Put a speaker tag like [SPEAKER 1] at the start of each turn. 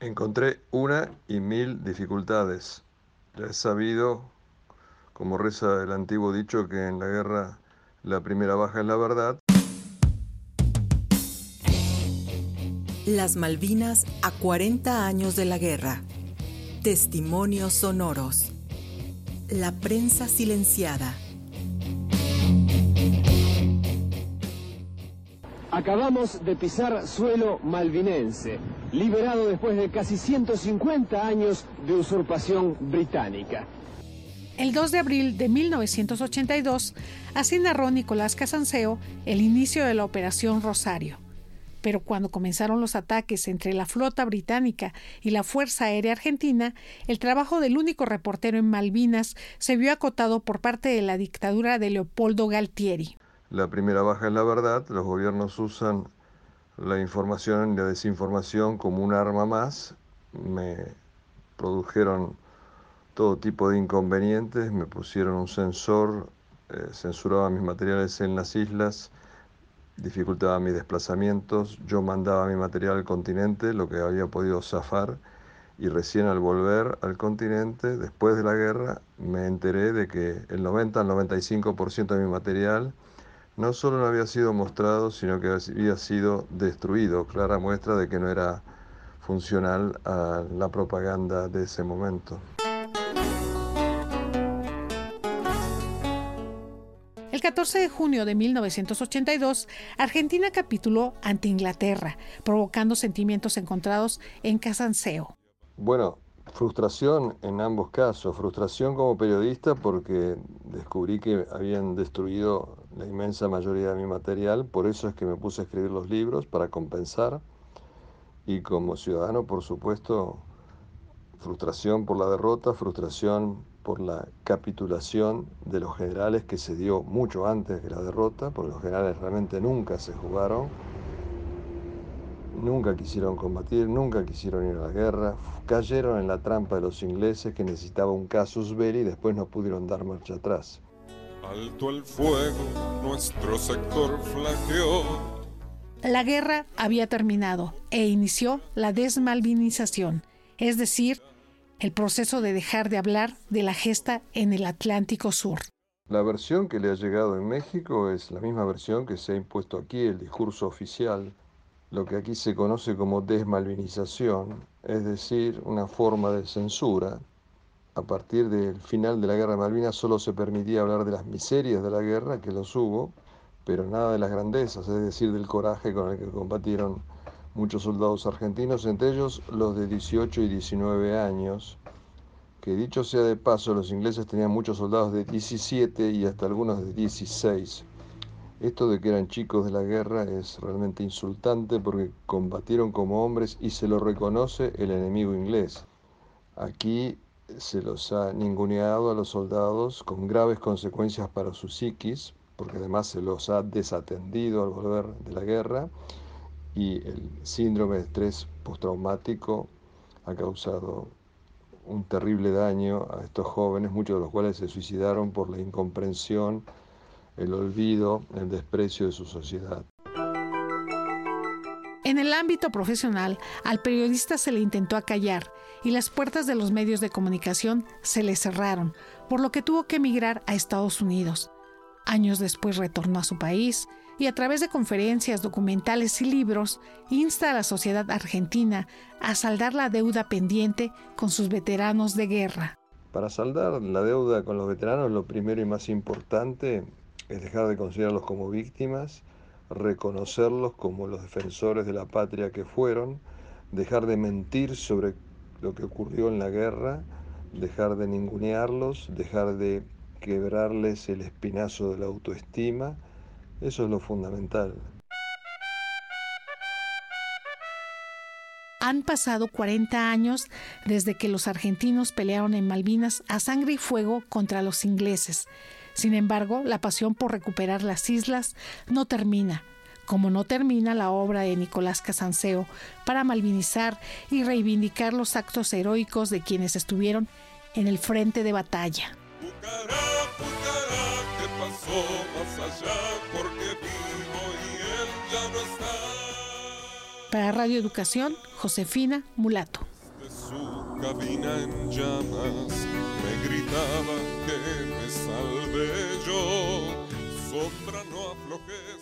[SPEAKER 1] Encontré una y mil dificultades. Ya he sabido, como reza el antiguo dicho, que en la guerra la primera baja es la verdad.
[SPEAKER 2] Las Malvinas a 40 años de la guerra. Testimonios sonoros. La prensa silenciada.
[SPEAKER 3] Acabamos de pisar suelo malvinense, liberado después de casi 150 años de usurpación británica.
[SPEAKER 4] El 2 de abril de 1982, así narró Nicolás Casanseo el inicio de la Operación Rosario. Pero cuando comenzaron los ataques entre la flota británica y la Fuerza Aérea Argentina, el trabajo del único reportero en Malvinas se vio acotado por parte de la dictadura de Leopoldo Galtieri.
[SPEAKER 1] La primera baja es la verdad, los gobiernos usan la información y la desinformación como un arma más, me produjeron todo tipo de inconvenientes, me pusieron un sensor, eh, censuraban mis materiales en las islas, dificultaba mis desplazamientos, yo mandaba mi material al continente, lo que había podido zafar, y recién al volver al continente, después de la guerra, me enteré de que el 90 al 95% de mi material no solo no había sido mostrado, sino que había sido destruido, clara muestra de que no era funcional a la propaganda de ese momento.
[SPEAKER 4] El 14 de junio de 1982, Argentina capituló ante Inglaterra, provocando sentimientos encontrados en Casanseo.
[SPEAKER 1] Bueno, frustración en ambos casos. Frustración como periodista porque descubrí que habían destruido la inmensa mayoría de mi material, por eso es que me puse a escribir los libros para compensar. Y como ciudadano, por supuesto, frustración por la derrota, frustración por la capitulación de los generales que se dio mucho antes de la derrota, porque los generales realmente nunca se jugaron Nunca quisieron combatir, nunca quisieron ir a la guerra, cayeron en la trampa de los ingleses que necesitaba un casus belli y después no pudieron dar marcha atrás.
[SPEAKER 5] Alto el fuego, nuestro sector flaqueó.
[SPEAKER 4] La guerra había terminado e inició la desmalvinización, es decir, el proceso de dejar de hablar de la gesta en el Atlántico Sur.
[SPEAKER 1] La versión que le ha llegado en México es la misma versión que se ha impuesto aquí, el discurso oficial lo que aquí se conoce como desmalvinización, es decir, una forma de censura. A partir del final de la Guerra de Malvinas solo se permitía hablar de las miserias de la guerra, que los hubo, pero nada de las grandezas, es decir, del coraje con el que combatieron muchos soldados argentinos, entre ellos los de 18 y 19 años, que dicho sea de paso, los ingleses tenían muchos soldados de 17 y hasta algunos de 16. Esto de que eran chicos de la guerra es realmente insultante porque combatieron como hombres y se lo reconoce el enemigo inglés. Aquí se los ha ninguneado a los soldados con graves consecuencias para su psiquis, porque además se los ha desatendido al volver de la guerra y el síndrome de estrés postraumático ha causado un terrible daño a estos jóvenes, muchos de los cuales se suicidaron por la incomprensión el olvido, el desprecio de su sociedad.
[SPEAKER 4] En el ámbito profesional, al periodista se le intentó acallar y las puertas de los medios de comunicación se le cerraron, por lo que tuvo que emigrar a Estados Unidos. Años después retornó a su país y a través de conferencias, documentales y libros insta a la sociedad argentina a saldar la deuda pendiente con sus veteranos de guerra.
[SPEAKER 1] Para saldar la deuda con los veteranos, lo primero y más importante es dejar de considerarlos como víctimas, reconocerlos como los defensores de la patria que fueron, dejar de mentir sobre lo que ocurrió en la guerra, dejar de ningunearlos, dejar de quebrarles el espinazo de la autoestima, eso es lo fundamental.
[SPEAKER 4] Han pasado 40 años desde que los argentinos pelearon en Malvinas a sangre y fuego contra los ingleses. Sin embargo, la pasión por recuperar las islas no termina, como no termina la obra de Nicolás Casanseo para malvinizar y reivindicar los actos heroicos de quienes estuvieron en el frente de batalla. Para Radio Educación, Josefina Mulato.
[SPEAKER 5] su cabina en llamas me gritaba que salve yo, sombra no afloje